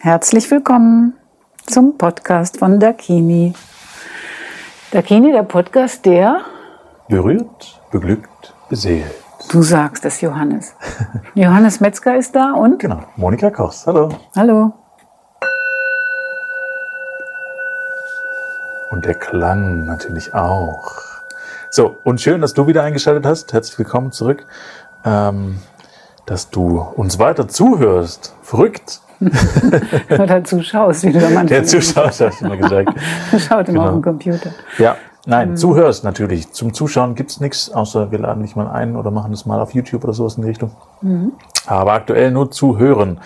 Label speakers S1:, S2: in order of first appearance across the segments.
S1: Herzlich willkommen zum Podcast von Dakini. Dakini, der Podcast, der
S2: berührt, beglückt, beseelt.
S1: Du sagst es, Johannes. Johannes Metzger ist da und?
S2: Genau, Monika Kochs. Hallo.
S1: Hallo.
S2: Und der Klang natürlich auch. So, und schön, dass du wieder eingeschaltet hast. Herzlich willkommen zurück. Ähm, dass du uns weiter zuhörst. Verrückt.
S1: Oder zuschaust, wie du da manchmal
S2: Der zuschaut, hast du mal gesagt.
S1: Schaut immer
S2: Genau.
S1: auf dem Computer.
S2: Ja, nein,
S1: Mhm.
S2: zuhörst natürlich. Zum Zuschauen gibt's nichts, außer wir laden dich mal ein oder machen das mal auf YouTube oder sowas in die Richtung.
S1: Mhm.
S2: Aber aktuell nur zuhören.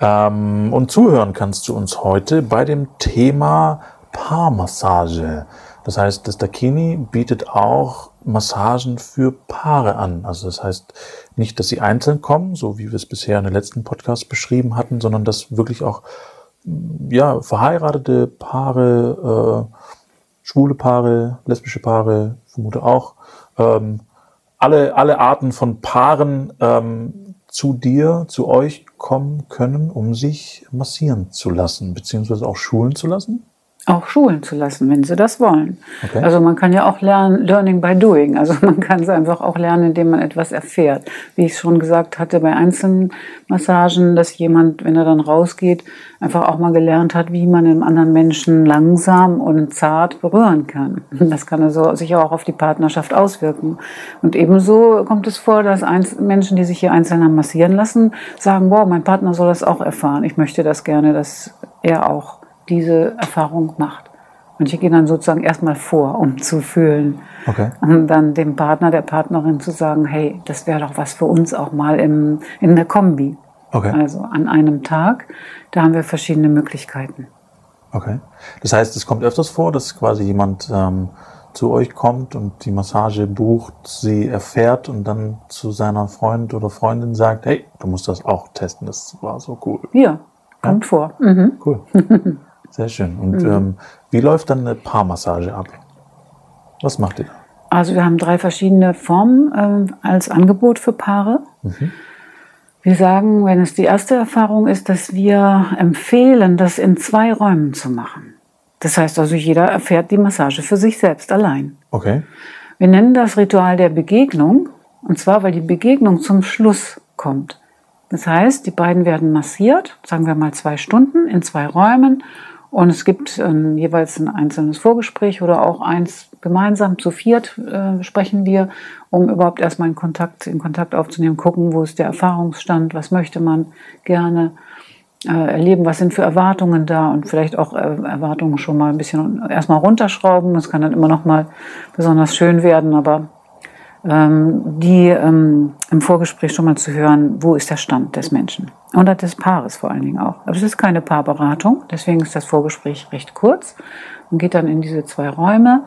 S2: Ähm, und zuhören kannst du uns heute bei dem Thema Paarmassage. Das heißt, das Dakini bietet auch Massagen für Paare an. Also das heißt nicht, dass sie einzeln kommen, so wie wir es bisher in den letzten Podcasts beschrieben hatten, sondern dass wirklich auch ja, verheiratete Paare, äh, schwule Paare, lesbische Paare, vermute auch, ähm, alle, alle Arten von Paaren ähm, zu dir, zu euch kommen können, um sich massieren zu lassen, beziehungsweise auch schulen zu lassen.
S1: Auch schulen zu lassen, wenn sie das wollen.
S2: Okay.
S1: Also man kann ja auch lernen, learning by doing. Also man kann es einfach auch lernen, indem man etwas erfährt. Wie ich schon gesagt hatte, bei einzelnen Massagen, dass jemand, wenn er dann rausgeht, einfach auch mal gelernt hat, wie man einen anderen Menschen langsam und zart berühren kann. Das kann also sich auch auf die Partnerschaft auswirken. Und ebenso kommt es vor, dass Menschen, die sich hier einzeln haben massieren lassen, sagen, wow, mein Partner soll das auch erfahren. Ich möchte das gerne, dass er auch diese Erfahrung macht. Manche gehen dann sozusagen erstmal vor, um zu fühlen.
S2: Okay.
S1: Und dann dem Partner, der Partnerin zu sagen, hey, das wäre doch was für uns auch mal im, in der Kombi.
S2: Okay.
S1: Also an einem Tag, da haben wir verschiedene Möglichkeiten.
S2: Okay. Das heißt, es kommt öfters vor, dass quasi jemand ähm, zu euch kommt und die Massage bucht, sie erfährt und dann zu seiner Freund oder Freundin sagt, hey, du musst das auch testen, das war so cool.
S1: Ja, kommt vor. Mhm.
S2: Cool. Sehr schön. Und ähm, wie läuft dann eine Paarmassage ab? Was macht ihr da?
S1: Also wir haben drei verschiedene Formen ähm, als Angebot für Paare. Wir sagen, wenn es die erste Erfahrung ist, dass wir empfehlen, das in zwei Räumen zu machen. Das heißt also, jeder erfährt die Massage für sich selbst allein.
S2: Okay.
S1: Wir nennen das Ritual der Begegnung, und zwar, weil die Begegnung zum Schluss kommt. Das heißt, die beiden werden massiert, sagen wir mal zwei Stunden in zwei Räumen, und es gibt ähm, jeweils ein einzelnes Vorgespräch oder auch eins gemeinsam zu viert äh, sprechen wir, um überhaupt erstmal in Kontakt, in Kontakt aufzunehmen, gucken, wo ist der Erfahrungsstand, was möchte man gerne äh, erleben, was sind für Erwartungen da und vielleicht auch äh, Erwartungen schon mal ein bisschen erstmal runterschrauben. Das kann dann immer noch mal besonders schön werden, aber die ähm, im Vorgespräch schon mal zu hören, wo ist der Stand des Menschen oder des Paares vor allen Dingen auch. Aber es ist keine Paarberatung, deswegen ist das Vorgespräch recht kurz. Man geht dann in diese zwei Räume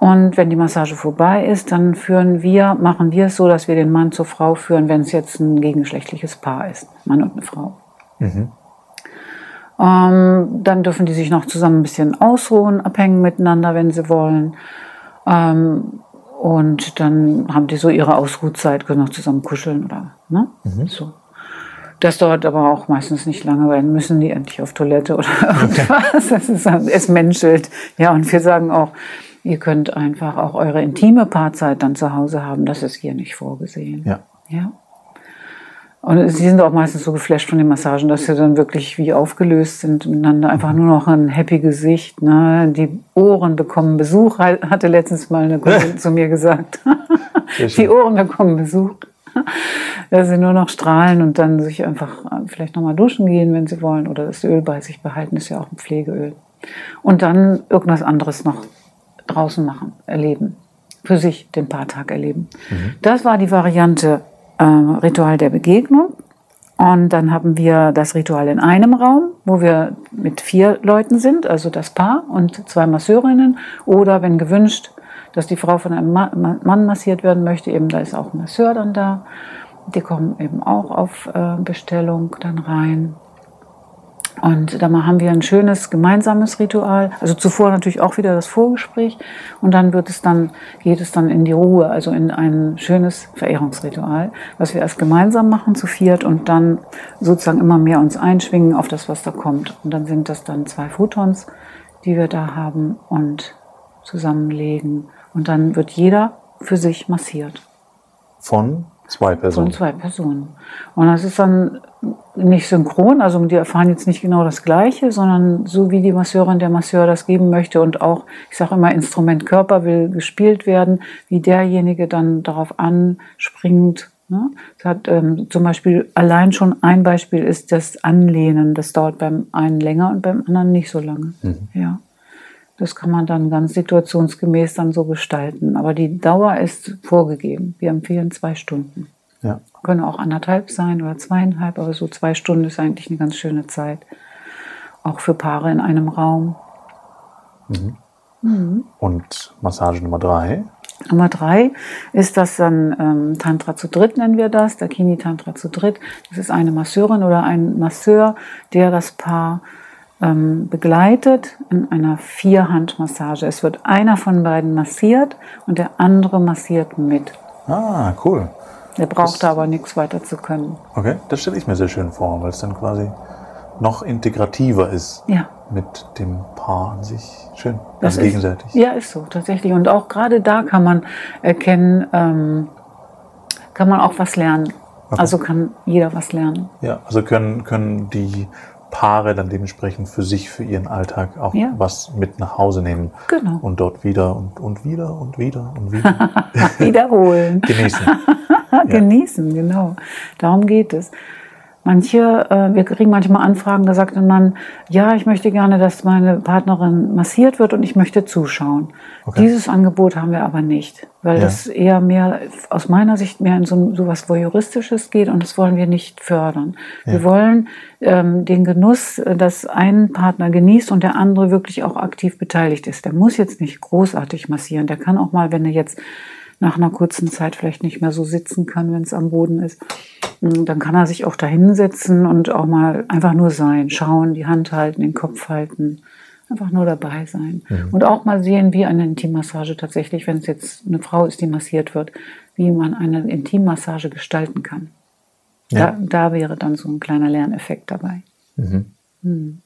S1: und wenn die Massage vorbei ist, dann führen wir, machen wir es so, dass wir den Mann zur Frau führen, wenn es jetzt ein gegengeschlechtliches Paar ist, Mann und eine Frau. Ähm, dann dürfen die sich noch zusammen ein bisschen ausruhen, abhängen miteinander, wenn sie wollen. Ähm, und dann haben die so ihre Ausruhzeit, können noch zusammen kuscheln oder ne? so. Das dauert aber auch meistens nicht lange, weil dann müssen die endlich auf Toilette oder irgendwas. Das ist, es menschelt. Ja, und wir sagen auch, ihr könnt einfach auch eure intime Paarzeit dann zu Hause haben. Das ist hier nicht vorgesehen.
S2: Ja.
S1: Ja. Und sie sind auch meistens so geflasht von den Massagen, dass sie dann wirklich wie aufgelöst sind miteinander. Einfach nur noch ein happy Gesicht. Ne? Die Ohren bekommen Besuch, hatte letztens mal eine Kundin zu mir gesagt. Die Ohren bekommen Besuch. Dass sie nur noch strahlen und dann sich einfach äh, vielleicht nochmal duschen gehen, wenn sie wollen. Oder das Öl bei sich behalten, ist ja auch ein Pflegeöl. Und dann irgendwas anderes noch draußen machen, erleben. Für sich den Paartag erleben. Das war die Variante äh, Ritual der Begegnung. Und dann haben wir das Ritual in einem Raum, wo wir mit vier Leuten sind, also das Paar und zwei Masseurinnen. Oder wenn gewünscht, dass die Frau von einem Ma Ma- Mann massiert werden möchte, eben da ist auch ein Masseur dann da. Die kommen eben auch auf äh, Bestellung dann rein. Und da haben wir ein schönes gemeinsames Ritual. Also zuvor natürlich auch wieder das Vorgespräch. Und dann wird es dann, geht es dann in die Ruhe, also in ein schönes Verehrungsritual, was wir erst gemeinsam machen zu viert und dann sozusagen immer mehr uns einschwingen auf das, was da kommt. Und dann sind das dann zwei Photons, die wir da haben und zusammenlegen. Und dann wird jeder für sich massiert.
S2: Von zwei Personen?
S1: Von zwei Personen. Und das ist dann nicht synchron, also die erfahren jetzt nicht genau das Gleiche, sondern so wie die Masseurin der Masseur das geben möchte und auch, ich sage immer, Instrument Körper will gespielt werden, wie derjenige dann darauf anspringt. Ne? Das hat ähm, zum Beispiel allein schon ein Beispiel ist das Anlehnen. Das dauert beim einen länger und beim anderen nicht so lange. Mhm. Ja. Das kann man dann ganz situationsgemäß dann so gestalten. Aber die Dauer ist vorgegeben. Wir empfehlen zwei Stunden. Ja. Können auch anderthalb sein oder zweieinhalb, aber so zwei Stunden ist eigentlich eine ganz schöne Zeit. Auch für Paare in einem Raum.
S2: Mhm. Mhm. Und Massage Nummer drei?
S1: Nummer drei ist das dann ähm, Tantra zu dritt, nennen wir das, Dakini Tantra zu dritt. Das ist eine Masseurin oder ein Masseur, der das Paar begleitet in einer Vierhandmassage. Es wird einer von beiden massiert und der andere massiert mit.
S2: Ah, cool.
S1: Der braucht das, aber nichts weiter zu können.
S2: Okay, das stelle ich mir sehr schön vor, weil es dann quasi noch integrativer ist
S1: ja.
S2: mit dem Paar an sich. Schön, das also
S1: ist,
S2: gegenseitig.
S1: Ja, ist so, tatsächlich. Und auch gerade da kann man erkennen, ähm, kann man auch was lernen. Okay. Also kann jeder was lernen.
S2: Ja, also können, können die Paare dann dementsprechend für sich, für ihren Alltag auch ja. was mit nach Hause nehmen.
S1: Genau.
S2: Und dort wieder und, und wieder und wieder und wieder.
S1: Wiederholen.
S2: Genießen.
S1: Genießen, genau. Darum geht es. Manche, äh, wir kriegen manchmal Anfragen, da sagt ein Mann, ja, ich möchte gerne, dass meine Partnerin massiert wird und ich möchte zuschauen. Okay. Dieses Angebot haben wir aber nicht, weil ja. das eher mehr, aus meiner Sicht mehr in so, so was Voyeuristisches geht und das wollen wir nicht fördern. Ja. Wir wollen ähm, den Genuss, dass ein Partner genießt und der andere wirklich auch aktiv beteiligt ist. Der muss jetzt nicht großartig massieren, der kann auch mal, wenn er jetzt nach einer kurzen Zeit vielleicht nicht mehr so sitzen kann, wenn es am Boden ist, hm, dann kann er sich auch da hinsetzen und auch mal einfach nur sein, schauen, die Hand halten, den Kopf halten, einfach nur dabei sein. Mhm. Und auch mal sehen, wie eine Intimmassage tatsächlich, wenn es jetzt eine Frau ist, die massiert wird, wie man eine Intimmassage gestalten kann. Ja. Da, da wäre dann so ein kleiner Lerneffekt dabei. Mhm. Hm.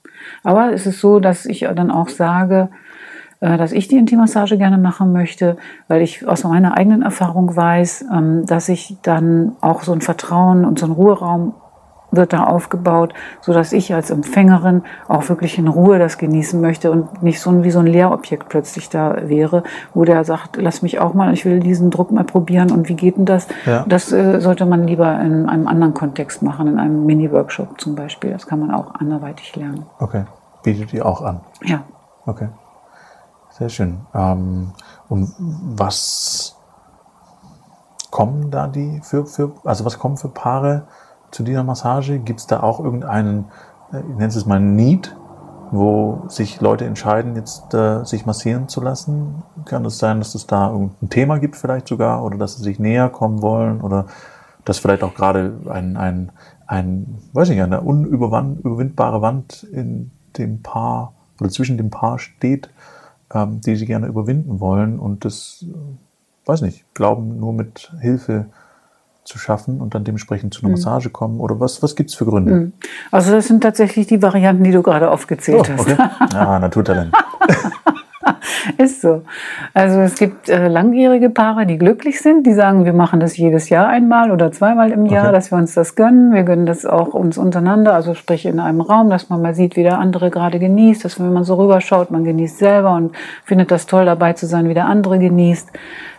S1: Aber es ist so, dass ich dann auch sage, dass ich die Intimmassage gerne machen möchte, weil ich aus meiner eigenen Erfahrung weiß, ähm, dass ich dann auch so ein Vertrauen und so ein Ruheraum wird da aufgebaut, so dass ich als Empfängerin auch wirklich in Ruhe das genießen möchte und nicht so wie so ein Lehrobjekt plötzlich da wäre, wo der sagt, lass mich auch mal, ich will diesen Druck mal probieren und wie geht denn das? Ja. Das äh, sollte man lieber in einem anderen Kontext machen, in einem Mini-Workshop zum Beispiel. Das kann man auch anderweitig lernen.
S2: Okay, bietet ihr auch an?
S1: Ja.
S2: Okay. Sehr schön. Ähm, und was kommen da die für, für, also was kommen für Paare zu dieser Massage? Gibt es da auch irgendeinen, äh, ich nenne es mal Need, wo sich Leute entscheiden, jetzt äh, sich massieren zu lassen? Kann es sein, dass es da irgendein Thema gibt vielleicht sogar oder dass sie sich näher kommen wollen oder dass vielleicht auch gerade ein, ein, ein weiß ich nicht, eine unüberwindbare Wand in dem Paar oder zwischen dem Paar steht ähm, die sie gerne überwinden wollen und das, äh, weiß nicht, glauben nur mit Hilfe zu schaffen und dann dementsprechend zu einer mhm. Massage kommen? Oder was, was gibt es für Gründe? Mhm.
S1: Also das sind tatsächlich die Varianten, die du gerade aufgezählt oh, okay.
S2: hast. Ja, Naturtalent.
S1: Ist so. Also es gibt äh, langjährige Paare, die glücklich sind, die sagen, wir machen das jedes Jahr einmal oder zweimal im Jahr, okay. dass wir uns das gönnen. Wir gönnen das auch uns untereinander, also sprich in einem Raum, dass man mal sieht, wie der andere gerade genießt, dass wenn man so rüberschaut, man genießt selber und findet das toll dabei zu sein, wie der andere genießt.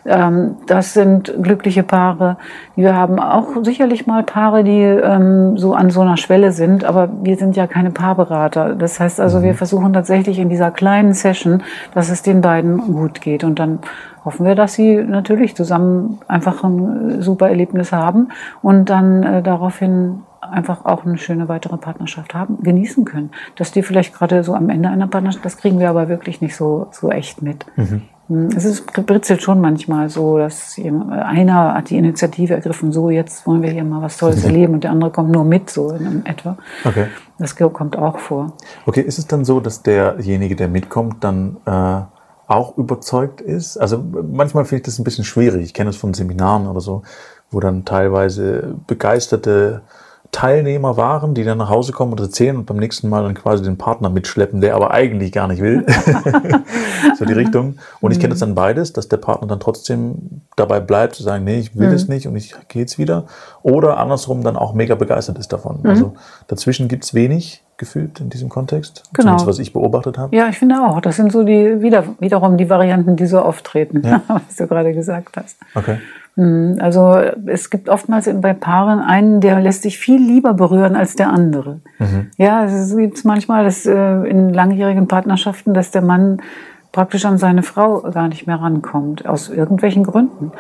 S1: Ähm, das sind glückliche Paare. Wir haben auch sicherlich mal Paare, die ähm, so an so einer Schwelle sind, aber wir sind ja keine Paarberater. Das heißt also, wir mhm. versuchen tatsächlich in dieser kleinen Session, dass es den beiden gut geht. Und dann hoffen wir, dass sie natürlich zusammen einfach ein super Erlebnis haben und dann äh, daraufhin einfach auch eine schöne weitere Partnerschaft haben, genießen können. Dass die vielleicht gerade so am Ende einer Partnerschaft, das kriegen wir aber wirklich nicht so, so echt mit. Mhm. Hm, Es ist, britzelt schon manchmal so, dass einer hat die Initiative ergriffen, so jetzt wollen wir hier mal was Tolles erleben und der andere kommt nur mit, so in etwa.
S2: Okay.
S1: Das kommt auch vor.
S2: Okay, ist es dann so, dass derjenige, der mitkommt, dann äh, auch überzeugt ist? Also manchmal finde ich das ein bisschen schwierig. Ich kenne es von Seminaren oder so, wo dann teilweise begeisterte Teilnehmer waren, die dann nach Hause kommen und erzählen und beim nächsten Mal dann quasi den Partner mitschleppen, der aber eigentlich gar nicht will. so die Richtung. Und ich kenne das dann beides, dass der Partner dann trotzdem dabei bleibt, zu sagen, nee, ich will das nicht und ich gehe jetzt wieder. Oder andersrum dann auch mega begeistert ist davon. Also dazwischen gibt es wenig gefühlt in diesem Kontext.
S1: Genau.
S2: Zumindest was ich beobachtet habe.
S1: Ja, ich finde auch. Das sind so die wieder, wiederum die Varianten, die so auftreten,
S2: Ja.
S1: was du gerade gesagt hast.
S2: Okay.
S1: Hm, Also es gibt oftmals bei Paaren einen, der lässt sich viel lieber berühren als der andere. Ja, es gibt manchmal dass, äh, in langjährigen Partnerschaften, dass der Mann praktisch an seine Frau gar nicht mehr rankommt, aus irgendwelchen Gründen.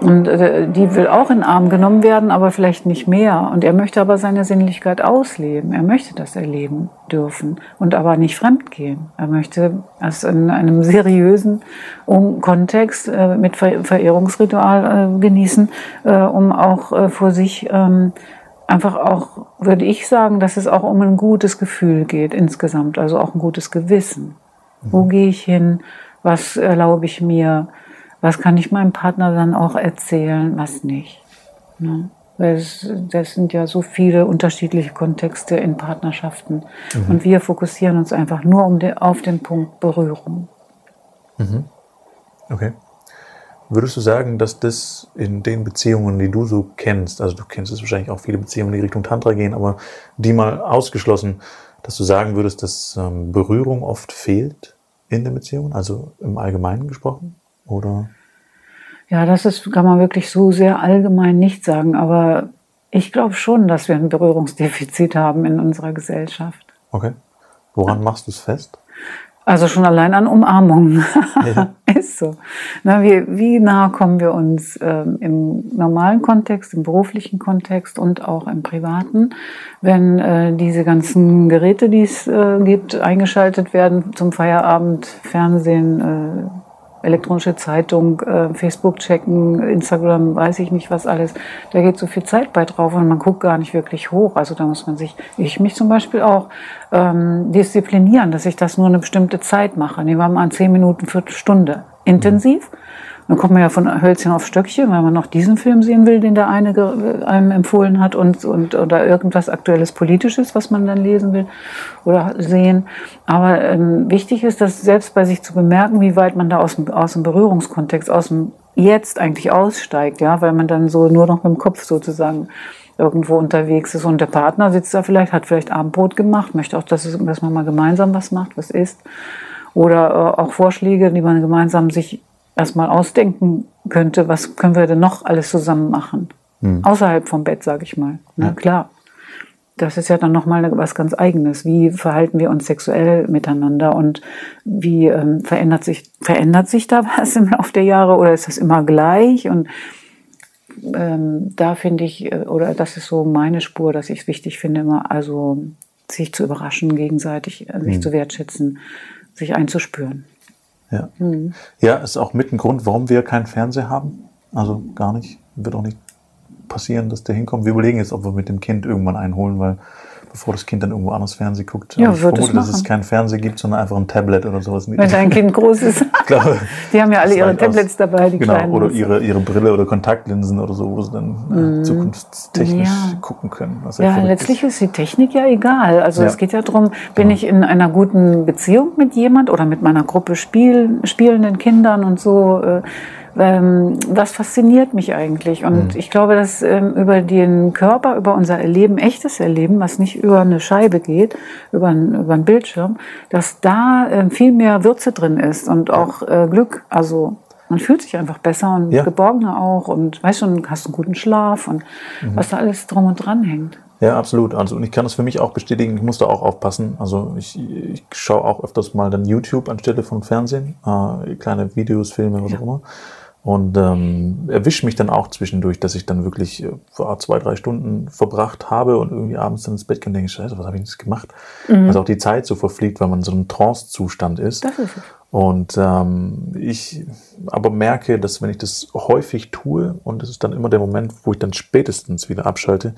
S1: Und äh, die will auch in den Arm genommen werden, aber vielleicht nicht mehr. Und er möchte aber seine Sinnlichkeit ausleben. Er möchte das erleben dürfen und aber nicht fremdgehen. Er möchte das in einem seriösen um Kontext äh, mit Ver Verehrungsritual äh, genießen, äh, um auch äh, vor sich ähm, einfach auch, würde ich sagen, dass es auch um ein gutes Gefühl geht insgesamt, also auch ein gutes Gewissen. Wo gehe ich hin? Was erlaube ich mir? Was kann ich meinem Partner dann auch erzählen? Was nicht? Ne? Weil es, das sind ja so viele unterschiedliche Kontexte in Partnerschaften. Und wir fokussieren uns einfach nur um den, auf den Punkt Berührung.
S2: Okay. Würdest du sagen, dass das in den Beziehungen, die du so kennst, also du kennst es wahrscheinlich auch viele Beziehungen, die Richtung Tantra gehen, aber die mal ausgeschlossen, dass du sagen würdest, dass ähm, Berührung oft fehlt in den Beziehungen, also im Allgemeinen gesprochen? Oder?
S1: Ja, das ist, kann man wirklich so sehr allgemein nicht sagen, aber ich glaube schon, dass wir ein Berührungsdefizit haben in unserer Gesellschaft.
S2: Okay. Woran machst du es fest?
S1: Also schon allein an Umarmungen.
S2: Ja.
S1: Ist so. Na, wie, wie nah kommen wir uns ähm, im normalen Kontext, im beruflichen Kontext und auch im privaten, wenn äh, diese ganzen Geräte, die es äh, gibt, eingeschaltet werden zum Feierabend, Fernsehen, äh, elektronische Zeitung, äh, Facebook checken, Instagram, weiß ich nicht was alles. Da geht so viel Zeit bei drauf und man guckt gar nicht wirklich hoch. Also da muss man sich, ich mich zum Beispiel auch ähm, disziplinieren, dass ich das nur eine bestimmte Zeit mache. Nehmen wir mal an zehn Minuten, Viertelstunde intensiv. Dann kommt man ja von Hölzchen auf Stöckchen, weil man noch diesen Film sehen will, den der eine ge- einem empfohlen hat und, und oder irgendwas aktuelles Politisches, was man dann lesen will oder sehen. Aber ähm, wichtig ist, das selbst bei sich zu bemerken, wie weit man da aus aus dem Berührungskontext, aus dem Jetzt eigentlich aussteigt, ja, weil man dann so nur noch mit dem Kopf sozusagen irgendwo unterwegs ist und der Partner sitzt da vielleicht, hat vielleicht Abendbrot gemacht, möchte auch, dass, es, dass man mal gemeinsam was macht, was isst. Oder äh, auch Vorschläge, die man gemeinsam sich erstmal ausdenken könnte, was können wir denn noch alles zusammen machen? Außerhalb vom Bett, sage ich mal. Na klar. Das ist ja dann nochmal was ganz Eigenes. Wie verhalten wir uns sexuell miteinander und wie ähm, verändert, sich, verändert sich da was im Laufe der Jahre oder ist das immer gleich? Und ähm, da finde ich, äh, oder das ist so meine Spur, dass ich es wichtig finde, immer also sich zu überraschen, gegenseitig äh, sich zu wertschätzen, sich einzuspüren.
S2: Ja.
S1: Mhm.
S2: Ja, ist auch mit ein Grund, warum wir keinen Fernseher haben. Also gar nicht. Wird auch nicht passieren, dass der hinkommt. Wir überlegen jetzt, ob wir mit dem Kind irgendwann einholen, weil bevor das Kind dann irgendwo anders Fernsehen guckt,
S1: Ja,
S2: ich
S1: es
S2: vermute, dass es
S1: machen.
S2: keinen Fernseher gibt, sondern einfach ein Tablet oder sowas.
S1: Wenn dein Kind groß ist.
S2: Ich glaube,
S1: Die haben ja alle ihre
S2: reicht aus.
S1: Tablets dabei, die
S2: genau,
S1: kleinen.
S2: oder ihre, ihre Brille oder Kontaktlinsen oder so, wo sie dann äh, zukunftstechnisch
S1: Mhm. Ja.
S2: gucken können. ja
S1: Ja, letztlich ist die Technik ja egal. Also
S2: Ja.
S1: es geht ja darum, bin ich in einer guten Beziehung mit jemand oder mit meiner Gruppe Spiel, spielenden Kindern und so. Äh, ähm, was fasziniert mich eigentlich? Und ich glaube, dass ähm, über den Körper, über unser Erleben, echtes Erleben, was nicht über eine Scheibe geht, über, ein, über einen Bildschirm, dass da ähm, viel mehr Würze drin ist und auch äh, Glück. Also man fühlt sich einfach besser und
S2: Ja.
S1: geborgener auch und weißt schon, hast einen guten Schlaf und was da alles drum und dran hängt.
S2: Ja, absolut. Also und ich kann das für mich auch bestätigen. Ich muss da auch aufpassen. Also ich, ich schaue auch öfters mal dann YouTube anstelle von Fernsehen, äh, kleine Videos, Filme, was auch immer. Und ähm, erwische mich dann auch zwischendurch, dass ich dann wirklich äh, zwei, drei Stunden verbracht habe und irgendwie abends dann ins Bett gehe und denke, scheiße, was habe ich jetzt gemacht? Mhm. Also auch die Zeit so verfliegt, weil man in so einem Trance-Zustand ist. Das ist es. Und ähm, ich aber merke, dass wenn ich das häufig tue, und das ist dann immer der Moment, wo ich dann spätestens wieder abschalte,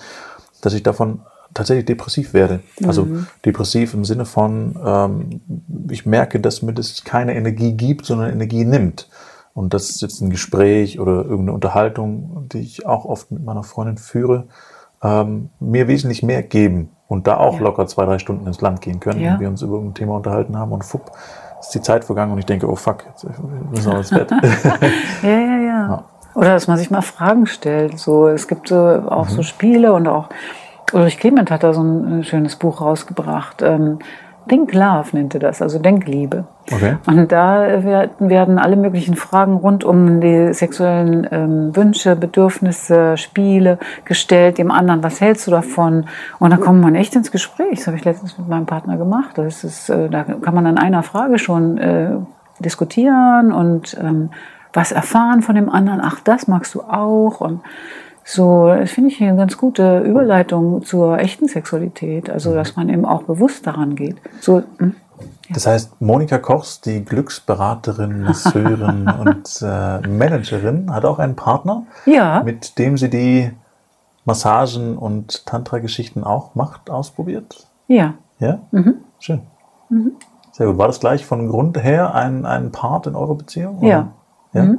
S2: dass ich davon tatsächlich depressiv werde. Also mhm. depressiv im Sinne von, ähm, ich merke, dass mir das keine Energie gibt, sondern Energie nimmt. Und das ist jetzt ein Gespräch oder irgendeine Unterhaltung, die ich auch oft mit meiner Freundin führe, ähm, mir wesentlich mehr geben und da auch ja. locker zwei, drei Stunden ins Land gehen können, ja. wenn wir uns über ein Thema unterhalten haben und fupp, ist die Zeit vergangen und ich denke, oh fuck, jetzt müssen wir ins Bett.
S1: ja, ja, ja, ja. Oder dass man sich mal Fragen stellt. So, es gibt so auch mhm. so Spiele und auch Ulrich Clement hat da so ein schönes Buch rausgebracht. Ähm, Think Love nennt er das, also Denkliebe. Okay. Und da werden alle möglichen Fragen rund um die sexuellen ähm, Wünsche, Bedürfnisse, Spiele gestellt, dem anderen, was hältst du davon? Und da kommt man echt ins Gespräch. Das habe ich letztens mit meinem Partner gemacht. Das ist, äh, da kann man an einer Frage schon äh, diskutieren und ähm, was erfahren von dem anderen. Ach, das magst du auch. Und so, das finde ich eine ganz gute Überleitung zur echten Sexualität. Also, dass man eben auch bewusst daran geht. So, hm?
S2: Das heißt, Monika Kochs, die Glücksberaterin, Masseurin und äh, Managerin, hat auch einen Partner,
S1: ja.
S2: mit dem sie die Massagen und Tantra-Geschichten auch macht, ausprobiert?
S1: Ja.
S2: Ja? Mhm. Schön. Mhm. Sehr gut. War das gleich von Grund her ein, ein Part in eurer Beziehung?
S1: Oder? Ja. ja? Mhm.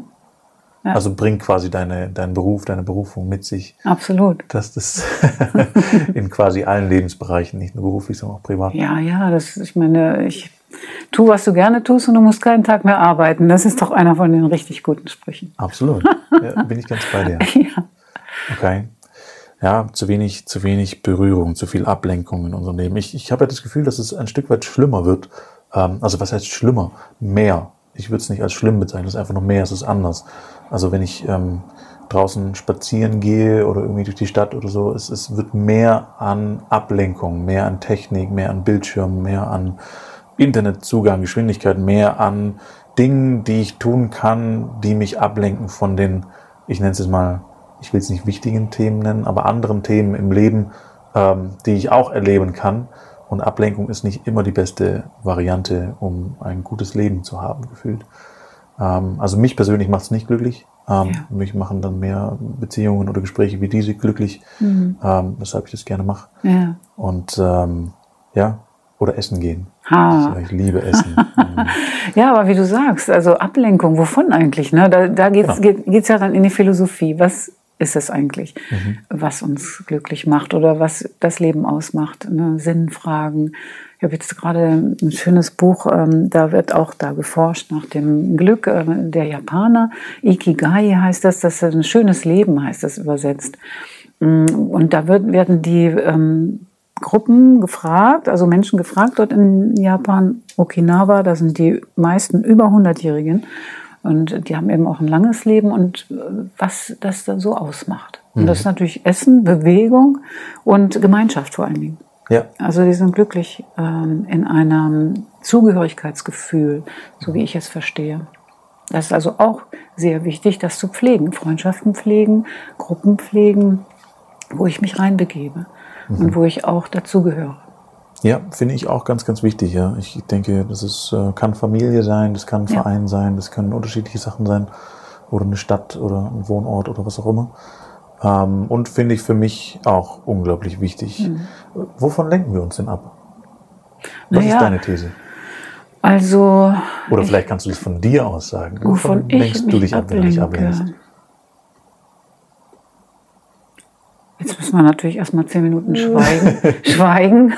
S2: Ja. Also bringt quasi deine, deinen Beruf, deine Berufung mit sich.
S1: Absolut.
S2: Dass das in quasi allen Lebensbereichen, nicht nur beruflich, sondern auch privat.
S1: Ja, ja, das, ich meine, ich tu, was du gerne tust und du musst keinen Tag mehr arbeiten. Das ist doch einer von den richtig guten Sprüchen.
S2: Absolut. Ja, bin ich ganz bei dir. ja. Okay. Ja, zu wenig, zu wenig Berührung, zu viel Ablenkung in unserem Leben. Ich, ich habe ja das Gefühl, dass es ein Stück weit schlimmer wird. Ähm, also was heißt schlimmer? Mehr. Ich würde es nicht als schlimm bezeichnen, es ist einfach nur mehr, es ist anders. Also wenn ich ähm, draußen spazieren gehe oder irgendwie durch die Stadt oder so, es, es wird mehr an Ablenkung, mehr an Technik, mehr an Bildschirmen, mehr an Internetzugang, Geschwindigkeit, mehr an Dingen, die ich tun kann, die mich ablenken von den, ich nenne es jetzt mal, ich will es nicht wichtigen Themen nennen, aber anderen Themen im Leben, ähm, die ich auch erleben kann. Und Ablenkung ist nicht immer die beste Variante, um ein gutes Leben zu haben, gefühlt. Ähm, also mich persönlich macht es nicht glücklich. Ähm, ja. Mich machen dann mehr Beziehungen oder Gespräche wie diese glücklich, mhm. ähm, weshalb ich das gerne mache. Ja. Und ähm, ja, oder essen gehen. Ha. Ich liebe Essen.
S1: ja, aber wie du sagst, also Ablenkung, wovon eigentlich? Ne? Da, da geht es genau. ja dann in die Philosophie. Was ist es eigentlich, mhm. was uns glücklich macht oder was das Leben ausmacht? Ne? Sinnfragen, ich habe jetzt gerade ein schönes Buch, ähm, da wird auch da geforscht nach dem Glück äh, der Japaner. Ikigai heißt das, das ist ein schönes Leben, heißt das übersetzt. Mm, und da wird, werden die ähm, Gruppen gefragt, also Menschen gefragt dort in Japan, Okinawa, da sind die meisten über 100-Jährigen. Und die haben eben auch ein langes Leben und äh, was das dann so ausmacht. Und das ist mhm. natürlich Essen, Bewegung und Gemeinschaft vor allen Dingen. Ja. Also die sind glücklich ähm, in einem Zugehörigkeitsgefühl, so wie ich es verstehe. Das ist also auch sehr wichtig, das zu pflegen, Freundschaften pflegen, Gruppen pflegen, wo ich mich reinbegebe mhm. und wo ich auch dazugehöre.
S2: Ja, finde ich auch ganz, ganz wichtig. Ja, ich denke, das ist, äh, kann Familie sein, das kann ein ja. Verein sein, das können unterschiedliche Sachen sein oder eine Stadt oder ein Wohnort oder was auch immer. Ähm, und finde ich für mich auch unglaublich wichtig. Mhm. Wovon lenken wir uns denn ab? Was naja, ist deine These?
S1: Also.
S2: Oder vielleicht kannst du das von dir aus sagen. Wovon, wovon lenkst du dich ab, wenn du dich ablenkst?
S1: Jetzt müssen wir natürlich erstmal zehn Minuten schweigen. schweigen.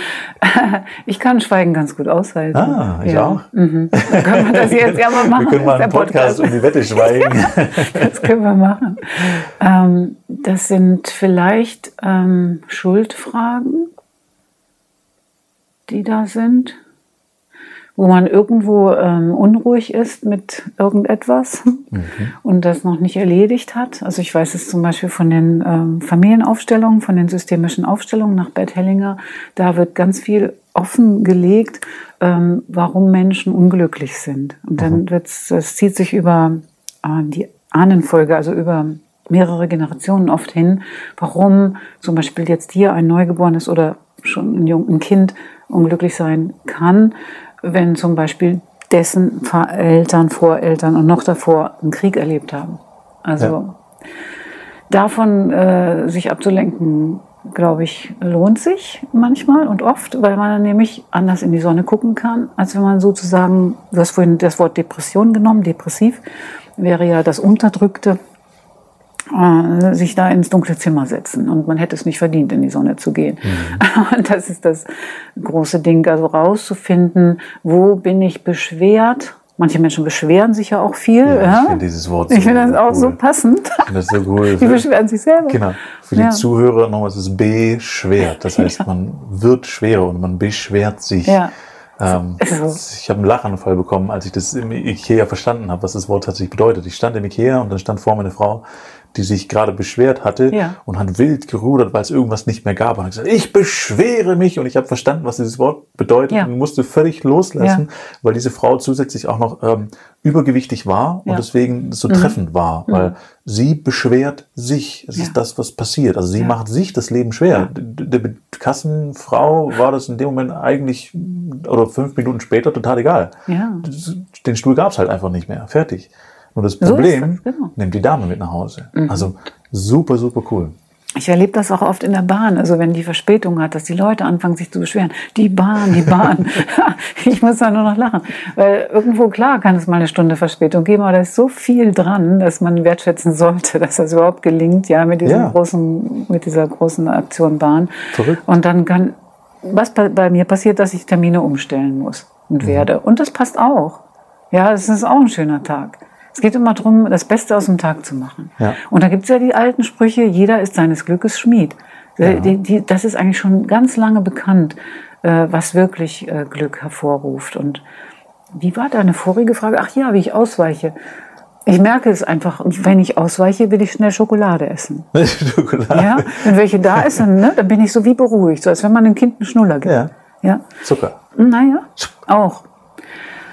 S1: ich kann Schweigen ganz gut aushalten.
S2: Ah, ich ja. auch.
S1: Mhm. Dann können wir das jetzt ja mal machen.
S2: Wir können mal einen Podcast, Podcast um die Wette schweigen.
S1: das können wir machen. Ähm, das sind vielleicht ähm, Schuldfragen, die da sind wo man irgendwo ähm, unruhig ist mit irgendetwas mhm. und das noch nicht erledigt hat. Also ich weiß es zum Beispiel von den ähm, Familienaufstellungen, von den systemischen Aufstellungen nach Bert Hellinger. Da wird ganz viel offengelegt, ähm, warum Menschen unglücklich sind. Und dann mhm. wird's, es zieht sich über äh, die Ahnenfolge, also über mehrere Generationen oft hin, warum zum Beispiel jetzt hier ein Neugeborenes oder schon ein, Jung, ein Kind unglücklich sein kann, wenn zum Beispiel dessen Eltern, Voreltern und noch davor einen Krieg erlebt haben. Also ja. davon äh, sich abzulenken, glaube ich, lohnt sich manchmal und oft, weil man dann nämlich anders in die Sonne gucken kann, als wenn man sozusagen, du hast vorhin das Wort Depression genommen, depressiv wäre ja das Unterdrückte, äh, sich da ins dunkle Zimmer setzen. Und man hätte es nicht verdient, in die Sonne zu gehen. Mhm. Und das ist das große Ding, also rauszufinden, wo bin ich beschwert Manche Menschen beschweren sich ja auch viel. Ja,
S2: ja? Ich finde dieses Wort
S1: so Ich finde das auch cool. so passend.
S2: Das ist so cool.
S1: Die beschweren sich selber.
S2: Genau. Für die ja. Zuhörer nochmal, es ist beschwert. Das heißt, man wird schwerer und man beschwert sich. Ja. Ähm, ich habe einen Lachanfall bekommen, als ich das im Ikea verstanden habe, was das Wort tatsächlich bedeutet. Ich stand im Ikea und dann stand vor mir eine Frau, die sich gerade beschwert hatte ja. und hat wild gerudert, weil es irgendwas nicht mehr gab. Und hat gesagt, ich beschwere mich. Und ich habe verstanden, was dieses Wort bedeutet ja. und musste völlig loslassen, ja. weil diese Frau zusätzlich auch noch ähm, übergewichtig war und deswegen so mhm. treffend war, mhm. weil sie beschwert sich. Es ist das, was passiert. Also sie macht sich das Leben schwer. Der Kassenfrau war das in dem Moment eigentlich oder fünf Minuten später total egal. Den Stuhl gab es halt einfach nicht mehr. Fertig. Und das Problem so das, genau. nimmt die Dame mit nach Hause. Mhm. Also super, super cool.
S1: Ich erlebe das auch oft in der Bahn, also wenn die Verspätung hat, dass die Leute anfangen, sich zu beschweren. Die Bahn, die Bahn. ich muss da nur noch lachen. Weil irgendwo, klar, kann es mal eine Stunde Verspätung geben, aber da ist so viel dran, dass man wertschätzen sollte, dass das überhaupt gelingt, ja, mit, diesem ja. Großen, mit dieser großen Aktion Bahn. Verrückt. Und dann kann, was bei mir passiert, dass ich Termine umstellen muss und mhm. werde. Und das passt auch. Ja, es ist auch ein schöner Tag. Es geht immer darum, das Beste aus dem Tag zu machen. Ja. Und da gibt es ja die alten Sprüche, jeder ist seines Glückes Schmied. Ja. Die, die, das ist eigentlich schon ganz lange bekannt, äh, was wirklich äh, Glück hervorruft. Und wie war deine vorige Frage? Ach ja, wie ich ausweiche. Ich merke es einfach, wenn ich ausweiche, will ich schnell Schokolade essen. Schokolade? Ja, wenn welche da ist, dann, ne, dann bin ich so wie beruhigt, so als wenn man einem Kind einen Schnuller gibt. Ja.
S2: ja? Zucker?
S1: Naja, auch.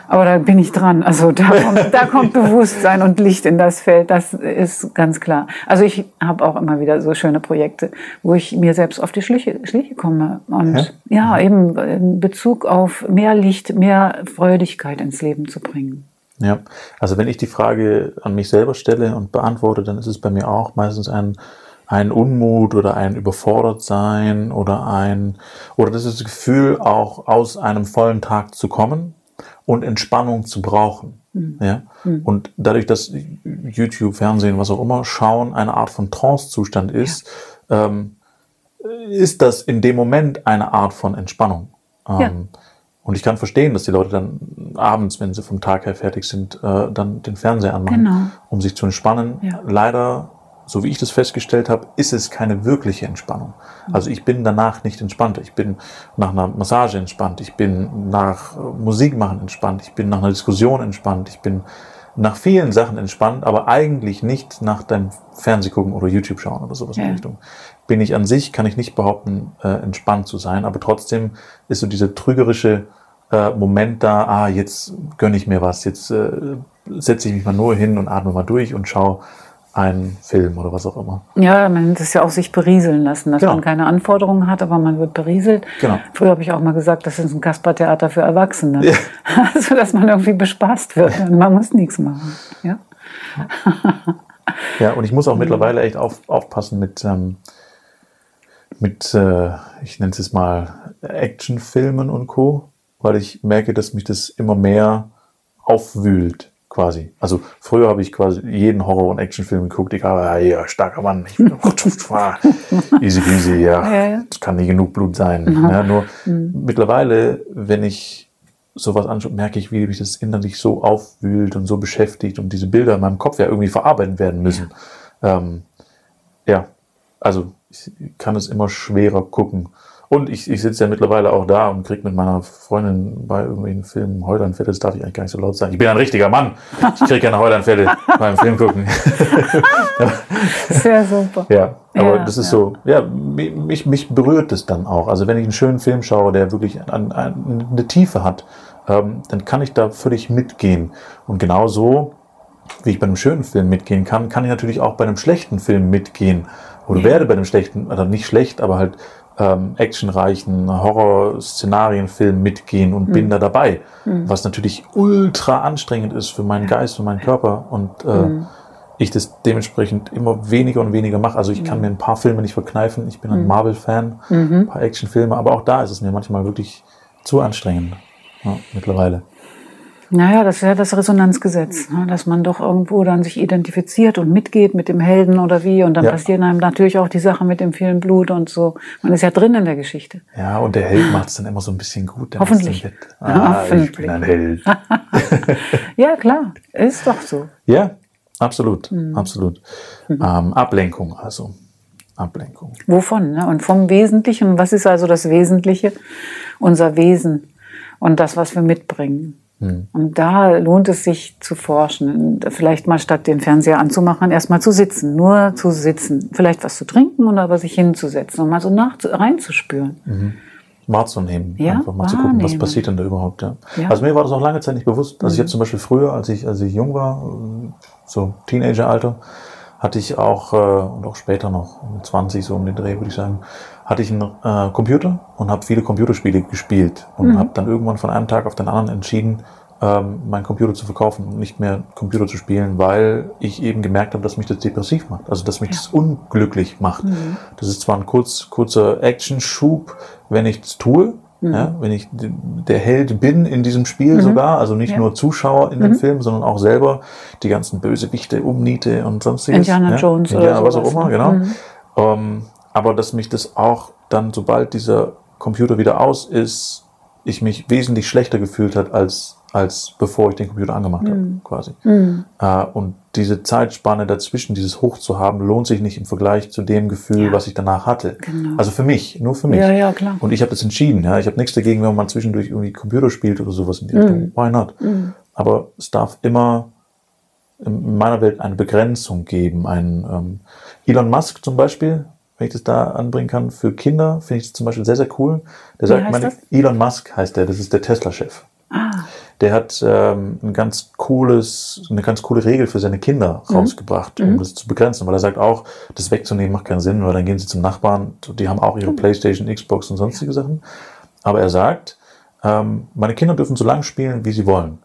S1: Aber da bin ich dran. Also da kommt, da kommt Bewusstsein und Licht in das Feld. Das ist ganz klar. Also ich habe auch immer wieder so schöne Projekte, wo ich mir selbst auf die Schliche, Schliche komme. Und ja, ja eben in Bezug auf mehr Licht, mehr Freudigkeit ins Leben zu bringen.
S2: Ja, also wenn ich die Frage an mich selber stelle und beantworte, dann ist es bei mir auch meistens ein, ein Unmut oder ein Überfordertsein oder ein, oder das ist das Gefühl, auch aus einem vollen Tag zu kommen und Entspannung zu brauchen. Mhm. Ja? Und dadurch, dass YouTube, Fernsehen, was auch immer, Schauen eine Art von Trance-Zustand ist, ja. ähm, ist das in dem Moment eine Art von Entspannung. Ähm, ja. Und ich kann verstehen, dass die Leute dann abends, wenn sie vom Tag her fertig sind, äh, dann den Fernseher anmachen, genau. um sich zu entspannen. Ja. Leider so wie ich das festgestellt habe, ist es keine wirkliche Entspannung. Also ich bin danach nicht entspannt. Ich bin nach einer Massage entspannt. Ich bin nach Musik machen entspannt. Ich bin nach einer Diskussion entspannt. Ich bin nach vielen Sachen entspannt, aber eigentlich nicht nach deinem Fernsehgucken oder YouTube schauen oder sowas ja. in die Richtung. Bin ich an sich, kann ich nicht behaupten, äh, entspannt zu sein, aber trotzdem ist so dieser trügerische äh, Moment da, ah, jetzt gönne ich mir was, jetzt äh, setze ich mich mal nur hin und atme mal durch und schaue einen Film oder was auch immer.
S1: Ja, man nennt es ja auch sich berieseln lassen, dass genau. man keine Anforderungen hat, aber man wird berieselt. Genau. Früher habe ich auch mal gesagt, das ist ein Kaspertheater für Erwachsene. Ja. Also, dass man irgendwie bespaßt wird und man muss nichts machen. Ja,
S2: ja und ich muss auch mittlerweile echt auf, aufpassen mit, ähm, mit äh, ich nenne es jetzt mal Actionfilmen und Co., weil ich merke, dass mich das immer mehr aufwühlt quasi. Also früher habe ich quasi jeden Horror- und Actionfilm geguckt. Ich habe, ah, ja, starker Mann. Ich bin, easy peasy, ja. ja, ja. Das kann nie genug Blut sein. Mhm. Ja, nur mhm. mittlerweile, wenn ich sowas anschaue, merke ich, wie mich das innerlich so aufwühlt und so beschäftigt und diese Bilder in meinem Kopf ja irgendwie verarbeitet werden müssen. Ja, ähm, ja. also ich kann es immer schwerer gucken. Und ich, ich sitze ja mittlerweile auch da und kriege mit meiner Freundin bei irgendwelchen Filmen Heulanfälle. Das darf ich eigentlich gar nicht so laut sagen. Ich bin ein richtiger Mann. Ich kriege keine Heulanfälle beim Film gucken.
S1: Sehr super.
S2: Ja, aber ja, das ist ja. so, ja, mich, mich berührt es dann auch. Also wenn ich einen schönen Film schaue, der wirklich an, an, eine Tiefe hat, ähm, dann kann ich da völlig mitgehen. Und genau so wie ich bei einem schönen Film mitgehen kann, kann ich natürlich auch bei einem schlechten Film mitgehen. Oder werde bei einem schlechten, oder nicht schlecht, aber halt ähm, actionreichen Horror-Szenarienfilm mitgehen und bin da dabei. Was natürlich ultra anstrengend ist für meinen Geist und meinen Körper. Und äh, ich das dementsprechend immer weniger und weniger mache. Also ich kann mir ein paar Filme nicht verkneifen. Ich bin ein Marvel-Fan, ein paar Actionfilme, aber auch da ist es mir manchmal wirklich zu anstrengend ja, mittlerweile.
S1: Naja, das ist ja das Resonanzgesetz, ne? dass man doch irgendwo dann sich identifiziert und mitgeht mit dem Helden oder wie. Und dann
S2: Ja.
S1: passieren einem natürlich auch die Sachen mit dem vielen Blut und so. Man ist ja drin in der Geschichte.
S2: Ja, und der Held macht es dann immer so ein bisschen gut. Der
S1: Hoffentlich.
S2: dann. Ah, ich
S1: Hoffentlich.
S2: bin ein Held.
S1: Ja, klar, ist doch so.
S2: Ja, absolut,
S1: Mhm.
S2: absolut. Ähm, Ablenkung also. Ablenkung.
S1: Wovon? Ne? Und vom Wesentlichen. Was ist also das Wesentliche? Unser Wesen und das, was wir mitbringen. Und da lohnt es sich zu forschen. Vielleicht mal statt den Fernseher anzumachen, erstmal zu sitzen. Nur zu sitzen. Vielleicht was zu trinken und aber sich hinzusetzen und mal so nach, reinzuspüren.
S2: wahrzunehmen.
S1: Ja,
S2: einfach mal zu gucken, was
S1: wahrnehmen.
S2: passiert denn da überhaupt. Ja.
S1: Ja. Mhm.
S2: Also mir war das auch lange Zeit nicht bewusst. Also jetzt zum Beispiel früher, als ich, als ich jung war, so Teenageralter, hatte ich auch, äh, und auch später noch, mit 20 so um den Dreh, würde ich sagen, hatte ich einen äh, Computer und habe viele Computerspiele gespielt und
S1: Mhm.
S2: habe dann irgendwann von einem Tag auf den anderen entschieden, ähm, meinen Computer zu verkaufen und nicht mehr Computer zu spielen, weil ich eben gemerkt habe, dass mich das depressiv macht, also dass mich das unglücklich macht.
S1: Mhm.
S2: Das ist zwar ein kurz, kurzer Action-Schub, wenn ich es tue,
S1: Mhm.
S2: ja, wenn ich der Held bin in diesem Spiel sogar, also nicht
S1: Ja. Mhm.
S2: nur Zuschauer in dem Film, sondern auch selber die ganzen Bösewichte, Umniete und sonstiges.
S1: Indiana
S2: ja?
S1: Jones oder
S2: Indiana, was auch
S1: sowas,
S2: immer,
S1: ne?
S2: genau.
S1: Mhm.
S2: Ähm, aber dass mich das auch dann, sobald dieser Computer wieder aus ist, ich mich wesentlich schlechter gefühlt hat, als, als bevor ich den Computer angemacht
S1: Mhm.
S2: habe, quasi. Äh, und diese Zeitspanne dazwischen, dieses Hoch zu haben, lohnt sich nicht im Vergleich zu dem Gefühl,
S1: Ja.
S2: was ich danach hatte.
S1: Genau.
S2: Also für mich, nur für mich.
S1: Ja, ja, klar.
S2: Und ich habe das entschieden. Ja. Ich habe nichts dagegen, wenn man zwischendurch irgendwie Computer spielt oder sowas in die
S1: Mhm.
S2: Richtung. Why not? Aber es darf immer in meiner Welt eine Begrenzung geben. Ein ähm, Elon Musk zum Beispiel, wenn ich das da anbringen kann, für Kinder finde ich das zum Beispiel sehr, sehr cool. Der sagt,
S1: heißt
S2: meine? Elon Musk heißt der, das ist der Tesla-Chef.
S1: Ah,
S2: Der hat ähm, ein ganz cooles, eine ganz coole Regel für seine Kinder
S1: Mhm.
S2: rausgebracht, um das zu begrenzen, weil er sagt auch, das wegzunehmen macht keinen Sinn, weil dann gehen sie zum Nachbarn, die haben auch
S1: Mhm.
S2: ihre Playstation, Xbox und sonstige Sachen. Aber er sagt, ähm, meine Kinder dürfen so lange spielen, wie sie wollen,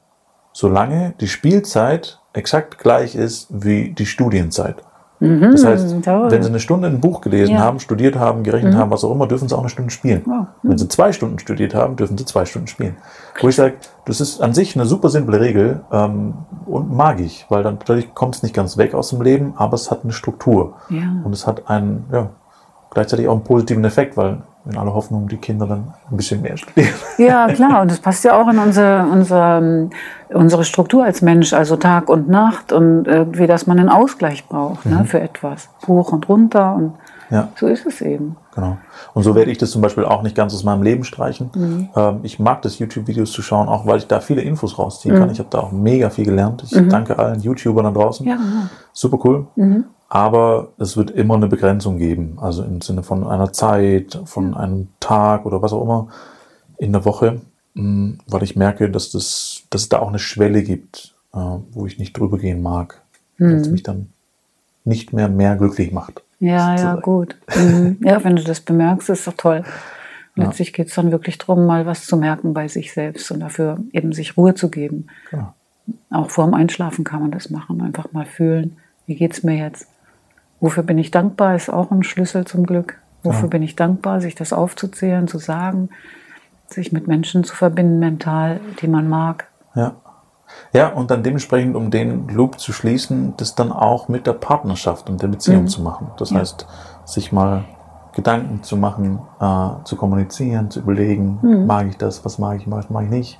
S2: solange die Spielzeit exakt gleich ist wie die Studienzeit. Das heißt,
S1: toll.
S2: wenn sie eine Stunde ein Buch gelesen
S1: Ja.
S2: haben, studiert haben, gerechnet haben, was auch immer, dürfen sie auch eine Stunde spielen.
S1: Wow.
S2: Wenn sie zwei Stunden studiert haben, dürfen sie zwei Stunden spielen. Wo ich sage, das ist an sich eine super simple Regel ähm, und mag ich, weil dann natürlich kommt es nicht ganz weg aus dem Leben, aber es hat eine Struktur.
S1: Ja.
S2: Und es hat einen, ja, gleichzeitig auch einen positiven Effekt, weil in aller Hoffnung die Kinder dann ein bisschen mehr studieren.
S1: Ja, klar. Und das passt ja auch in unsere, unsere, unsere Struktur als Mensch, also Tag und Nacht und irgendwie, dass man einen Ausgleich braucht ne, für etwas. Hoch und runter und
S2: Ja.
S1: so ist es eben.
S2: Genau. Und so werde ich das zum Beispiel auch nicht ganz aus meinem Leben streichen.
S1: Mhm.
S2: Ähm, ich mag das, YouTube-Videos zu schauen, auch weil ich da viele Infos rausziehen
S1: Mhm.
S2: kann. Ich habe da auch mega viel gelernt. Ich danke allen YouTubern da draußen.
S1: Ja, genau.
S2: Super cool. Aber es wird immer eine Begrenzung geben. Also im Sinne von einer Zeit, von einem Tag oder was auch immer in der Woche. mh, Weil ich merke, dass, das, dass es da auch eine Schwelle gibt, äh, wo ich nicht drüber gehen mag. Weil es mich dann nicht mehr mehr glücklich macht.
S1: Ja, ja,
S2: sozusagen.
S1: gut. Mhm. Ja, wenn du das bemerkst, ist doch toll. Letztlich geht es dann wirklich darum, mal was zu merken bei sich selbst und dafür eben sich Ruhe zu geben.
S2: Genau.
S1: Auch vorm Einschlafen kann man das machen. Einfach mal fühlen, wie geht's mir jetzt? Wofür bin ich dankbar, ist auch ein Schlüssel zum Glück. Wofür
S2: Ja.
S1: bin ich dankbar, sich das aufzuzählen, zu sagen, sich mit Menschen zu verbinden, mental, die man mag.
S2: Ja. Ja, und dann dementsprechend, um den Loop zu schließen, das dann auch mit der Partnerschaft und der Beziehung zu machen. Das
S1: Ja.
S2: heißt, sich mal Gedanken zu machen, äh, zu kommunizieren, zu überlegen, mag ich das, was mag ich, was mag ich nicht,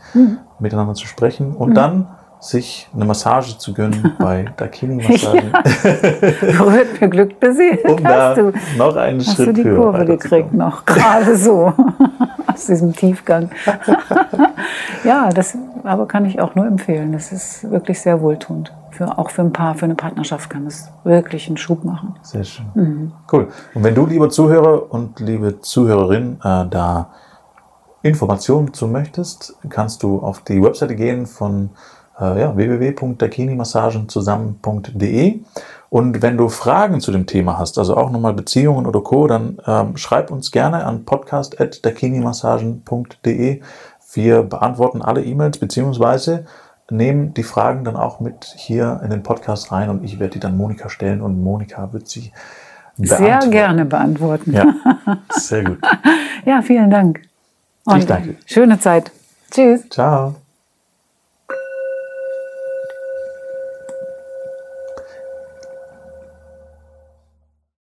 S2: miteinander zu sprechen und dann sich eine Massage zu gönnen bei Dakini-Massagen,
S1: Berührt mir Glück beseelt.
S2: um da
S1: hast du,
S2: noch einen
S1: hast
S2: Schritt
S1: du die Kurve gekriegt noch, gerade so, aus diesem Tiefgang. ja, das aber kann ich auch nur empfehlen. Das ist wirklich sehr wohltuend. Für, auch für ein Paar, für eine Partnerschaft kann es wirklich einen Schub machen.
S2: Sehr schön. Cool. Und wenn du, lieber Zuhörer und liebe Zuhörerin, äh, da Informationen zu möchtest, kannst du auf die Webseite gehen von äh, ja, www.dakinimassagenzusammen.de. Und wenn du Fragen zu dem Thema hast, also auch nochmal Beziehungen oder Co., dann ähm, schreib uns gerne an podcast.dakinimassagen.de. Wir beantworten alle E-Mails beziehungsweise nehmen die Fragen dann auch mit hier in den Podcast rein und ich werde die dann Monika stellen und Monika wird sie
S1: sehr gerne beantworten.
S2: Ja, sehr gut.
S1: ja, vielen Dank.
S2: Und ich danke.
S1: Schöne Zeit. Tschüss.
S2: Ciao.